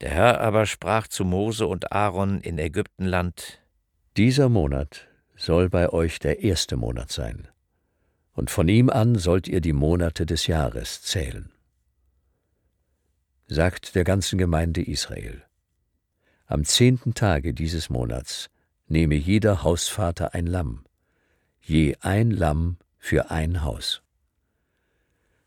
Der Herr aber sprach zu Mose und Aaron in Ägyptenland, Dieser Monat soll bei euch der erste Monat sein, und von ihm an sollt ihr die Monate des Jahres zählen. Sagt der ganzen Gemeinde Israel, am zehnten Tage dieses Monats nehme jeder Hausvater ein Lamm, je ein Lamm für ein Haus.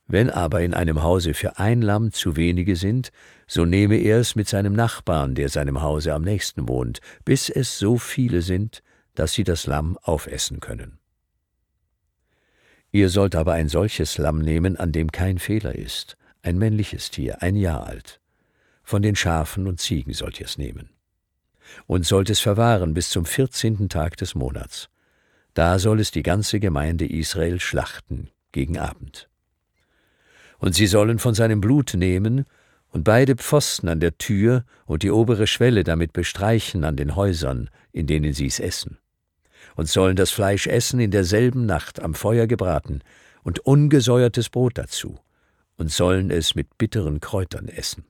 Wenn aber in einem Hause für ein Lamm zu wenige sind, so nehme er es mit seinem Nachbarn, der seinem Hause am nächsten wohnt, bis es so viele sind, dass sie das Lamm aufessen können. Ihr sollt aber ein solches Lamm nehmen, an dem kein Fehler ist, ein männliches Tier, ein Jahr alt. Von den Schafen und Ziegen sollt ihr es nehmen. Und sollt es verwahren bis zum vierzehnten Tag des Monats. Da soll es die ganze Gemeinde Israel schlachten gegen Abend. Und sie sollen von seinem Blut nehmen und beide Pfosten an der Tür und die obere Schwelle damit bestreichen an den Häusern, in denen sie es essen. Und sollen das Fleisch essen in derselben Nacht am Feuer gebraten und ungesäuertes Brot dazu, und sollen es mit bitteren Kräutern essen.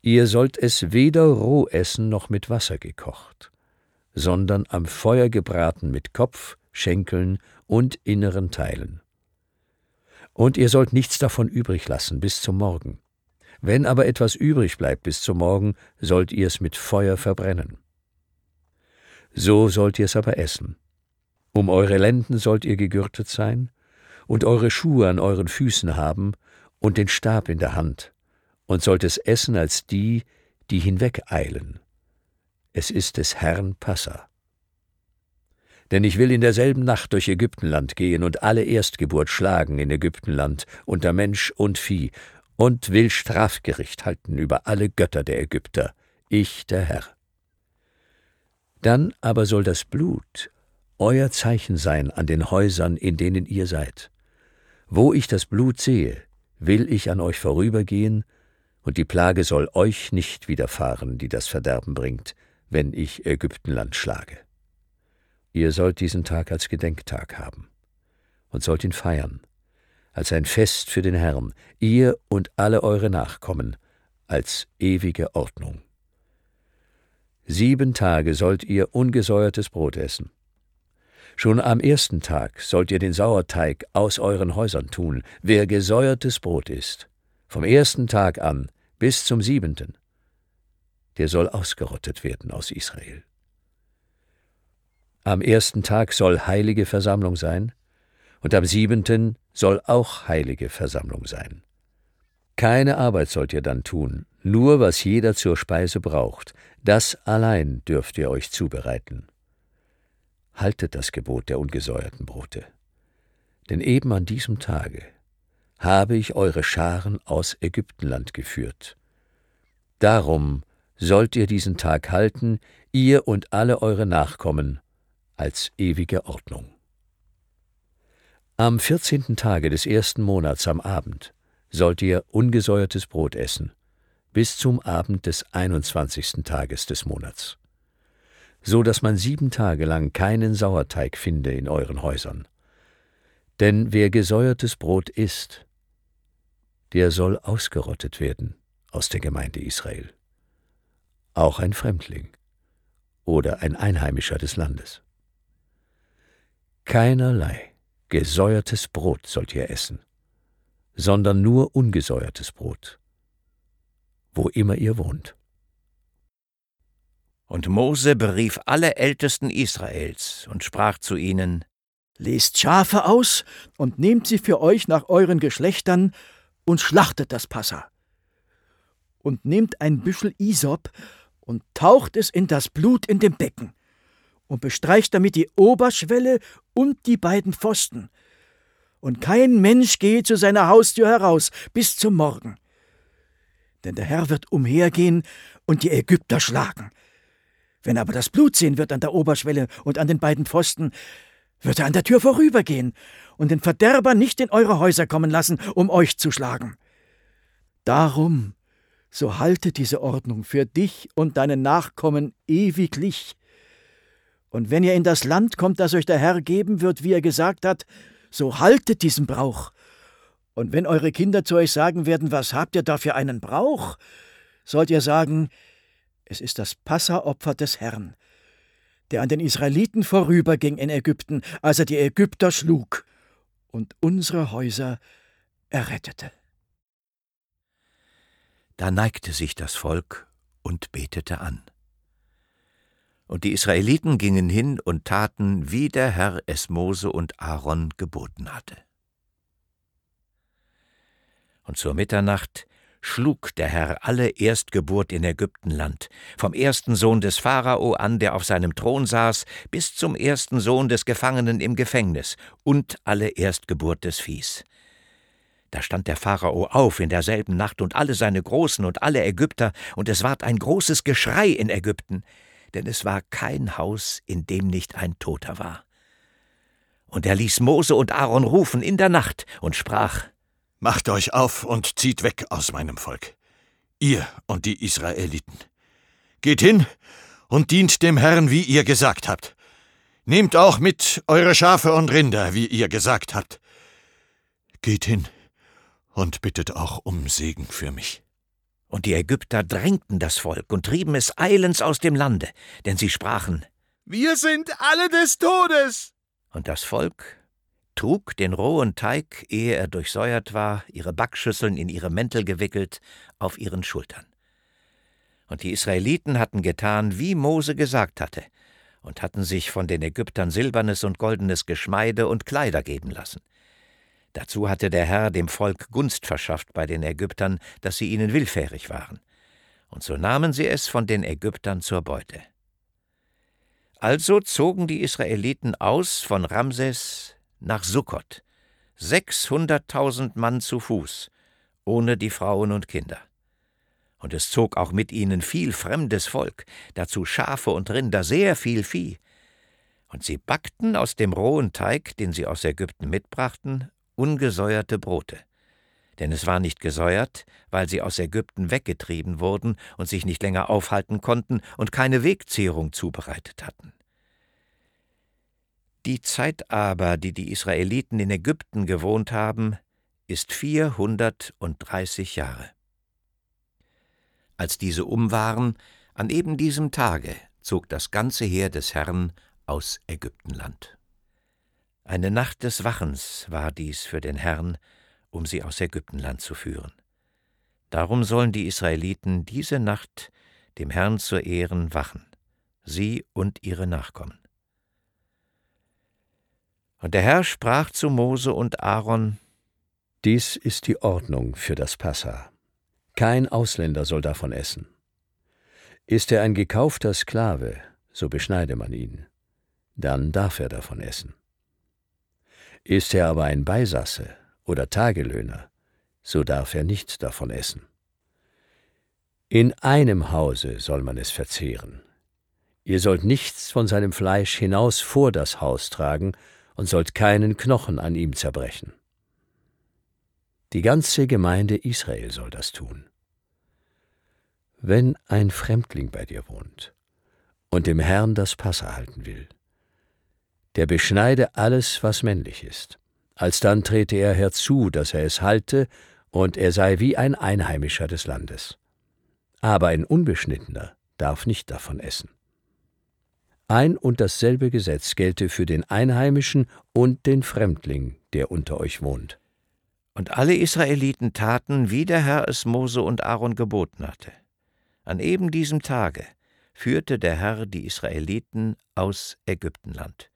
Ihr sollt es weder roh essen noch mit Wasser gekocht, sondern am Feuer gebraten mit Kopf, Schenkeln und inneren Teilen. Und ihr sollt nichts davon übrig lassen bis zum Morgen. Wenn aber etwas übrig bleibt bis zum Morgen, sollt ihr es mit Feuer verbrennen. So sollt ihr es aber essen. Um eure Lenden sollt ihr gegürtet sein, und eure Schuhe an euren Füßen haben, und den Stab in der Hand, und sollt es essen als die, die hinwegeilen. Es ist des Herrn Passa. Denn ich will in derselben Nacht durch Ägyptenland gehen und alle Erstgeburt schlagen in Ägyptenland, unter Mensch und Vieh, und will Strafgericht halten über alle Götter der Ägypter, ich der Herr. Dann aber soll das Blut euer Zeichen sein an den Häusern, in denen ihr seid. Wo ich das Blut sehe, will ich an euch vorübergehen, und die Plage soll euch nicht widerfahren, die das Verderben bringt, wenn ich Ägyptenland schlage. Ihr sollt diesen Tag als Gedenktag haben und sollt ihn feiern, als ein Fest für den Herrn, ihr und alle eure Nachkommen, als ewige Ordnung. Sieben Tage sollt ihr ungesäuertes Brot essen. Schon am ersten Tag sollt ihr den Sauerteig aus euren Häusern tun, wer gesäuertes Brot isst, vom ersten Tag an bis zum siebenten, der soll ausgerottet werden aus Israel. Am ersten Tag soll heilige Versammlung sein, und am siebenten soll auch heilige Versammlung sein. Keine Arbeit sollt ihr dann tun, nur was jeder zur Speise braucht, das allein dürft ihr euch zubereiten. Haltet das Gebot der ungesäuerten Brote. Denn eben an diesem Tage habe ich eure Scharen aus Ägyptenland geführt. Darum sollt ihr diesen Tag halten, ihr und alle eure Nachkommen, als ewige Ordnung. Am vierzehnten Tage des ersten Monats am Abend sollt ihr ungesäuertes Brot essen, bis zum Abend des einundzwanzigsten Tages des Monats, so dass man sieben Tage lang keinen Sauerteig finde in euren Häusern. Denn wer gesäuertes Brot isst, der soll ausgerottet werden aus der Gemeinde Israel. Auch ein Fremdling oder ein Einheimischer des Landes. Keinerlei gesäuertes Brot sollt ihr essen, sondern nur ungesäuertes Brot, wo immer ihr wohnt. Und Mose berief alle Ältesten Israels und sprach zu ihnen, Lest Schafe aus und nehmt sie für euch nach euren Geschlechtern und schlachtet das Passa. Und nehmt ein Büschel Isop und taucht es in das Blut in dem Becken und bestreicht damit die Oberschwelle und die beiden Pfosten. Und kein Mensch gehe zu seiner Haustür heraus bis zum Morgen. Denn der Herr wird umhergehen und die Ägypter schlagen. Wenn aber das Blut sehen wird an der Oberschwelle und an den beiden Pfosten, wird er an der Tür vorübergehen und den Verderber nicht in eure Häuser kommen lassen, um euch zu schlagen. Darum, so halte diese Ordnung für dich und deine Nachkommen ewiglich. Und wenn ihr in das Land kommt, das euch der Herr geben wird, wie er gesagt hat, so haltet diesen Brauch. Und wenn eure Kinder zu euch sagen werden, was habt ihr da für einen Brauch, sollt ihr sagen, es ist das Passaopfer des Herrn, der an den Israeliten vorüberging in Ägypten, als er die Ägypter schlug und unsere Häuser errettete. Da neigte sich das Volk und betete an. Und die Israeliten gingen hin und taten, wie der Herr es Mose und Aaron geboten hatte. Und zur Mitternacht schlug der Herr alle Erstgeburt in Ägyptenland, vom ersten Sohn des Pharao an, der auf seinem Thron saß, bis zum ersten Sohn des Gefangenen im Gefängnis und alle Erstgeburt des Viehs. Da stand der Pharao auf in derselben Nacht und alle seine Großen und alle Ägypter, und es ward ein großes Geschrei in Ägypten, denn es war kein Haus, in dem nicht ein Toter war. Und er ließ Mose und Aaron rufen in der Nacht und sprach, Macht euch auf und zieht weg aus meinem Volk, ihr und die Israeliten. Geht hin und dient dem Herrn, wie ihr gesagt habt. Nehmt auch mit eure Schafe und Rinder, wie ihr gesagt habt. Geht hin und bittet auch um Segen für mich. Und die Ägypter drängten das Volk und trieben es eilends aus dem Lande, denn sie sprachen, Wir sind alle des Todes. Und das Volk trug den rohen Teig, ehe er durchsäuert war, ihre Backschüsseln in ihre Mäntel gewickelt, auf ihren Schultern. Und die Israeliten hatten getan, wie Mose gesagt hatte, und hatten sich von den Ägyptern silbernes und goldenes Geschmeide und Kleider geben lassen. Dazu hatte der Herr dem Volk Gunst verschafft bei den Ägyptern, dass sie ihnen willfährig waren. Und so nahmen sie es von den Ägyptern zur Beute. Also zogen die Israeliten aus von Ramses nach Sukkot, sechshunderttausend Mann zu Fuß, ohne die Frauen und Kinder. Und es zog auch mit ihnen viel fremdes Volk, dazu Schafe und Rinder, sehr viel Vieh. Und sie backten aus dem rohen Teig, den sie aus Ägypten mitbrachten, ungesäuerte Brote. Denn es war nicht gesäuert, weil sie aus Ägypten weggetrieben wurden und sich nicht länger aufhalten konnten und keine Wegzehrung zubereitet hatten. Die Zeit aber, die die Israeliten in Ägypten gewohnt haben, ist vierhundertunddreißig Jahre. Als diese um waren, an eben diesem Tage zog das ganze Heer des Herrn aus Ägyptenland. Eine Nacht des Wachens war dies für den Herrn, um sie aus Ägyptenland zu führen. Darum sollen die Israeliten diese Nacht dem Herrn zu Ehren wachen, sie und ihre Nachkommen. Und der Herr sprach zu Mose und Aaron, Dies ist die Ordnung für das Passa. Kein Ausländer soll davon essen. Ist er ein gekaufter Sklave, so beschneide man ihn. Dann darf er davon essen. Ist er aber ein Beisasse oder Tagelöhner, so darf er nicht davon essen. In einem Hause soll man es verzehren. Ihr sollt nichts von seinem Fleisch hinaus vor das Haus tragen, und sollt keinen Knochen an ihm zerbrechen. Die ganze Gemeinde Israel soll das tun. Wenn ein Fremdling bei dir wohnt und dem Herrn das Passa halten will, der beschneide alles, was männlich ist. Alsdann trete er herzu, dass er es halte, und er sei wie ein Einheimischer des Landes. Aber ein Unbeschnittener darf nicht davon essen. Ein und dasselbe Gesetz gelte für den Einheimischen und den Fremdling, der unter euch wohnt. Und alle Israeliten taten, wie der Herr es Mose und Aaron geboten hatte. An eben diesem Tage führte der Herr die Israeliten aus Ägyptenland,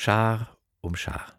Schar um Schar.